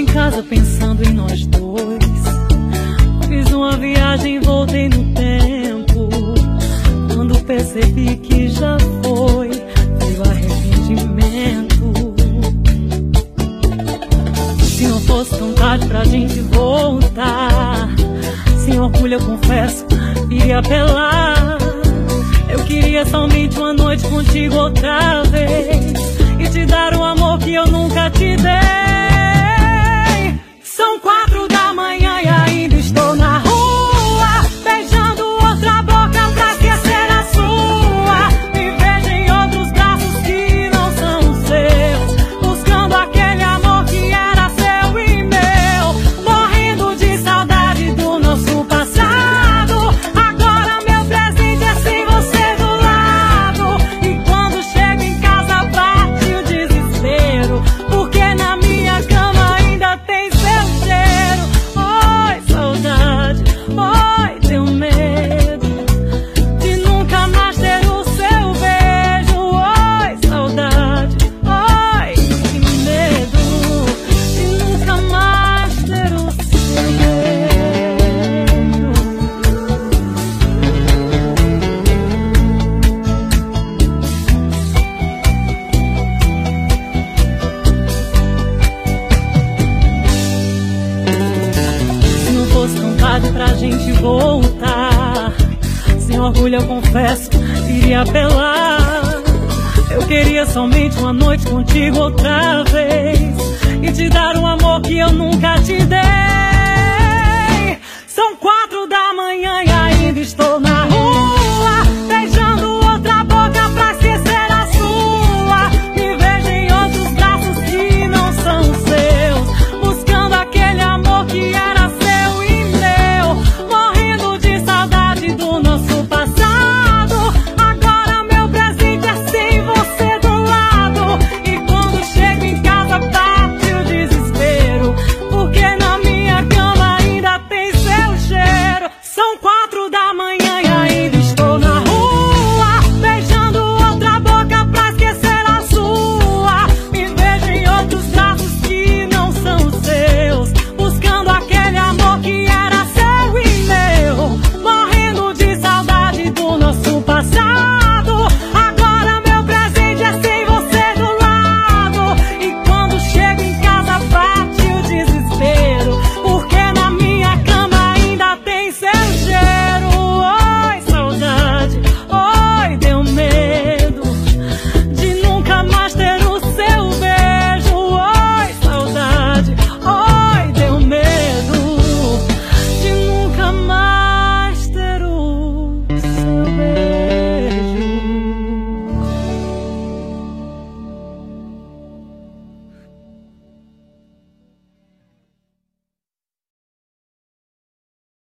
em casa pensando em nós dois. Fiz uma viagem, voltei no tempo. Quando percebi que já foi, veio arrependimento. Se não fosse tão tarde pra gente voltar, sem orgulho eu confesso, iria apelar. Eu queria somente uma noite contigo outra vez. E te dar o amor que eu nunca te dei. Gente voltar. Sem orgulho eu confesso, iria apelar. Eu queria somente uma noite contigo outra vez. E te dar um amor que eu nunca te dei.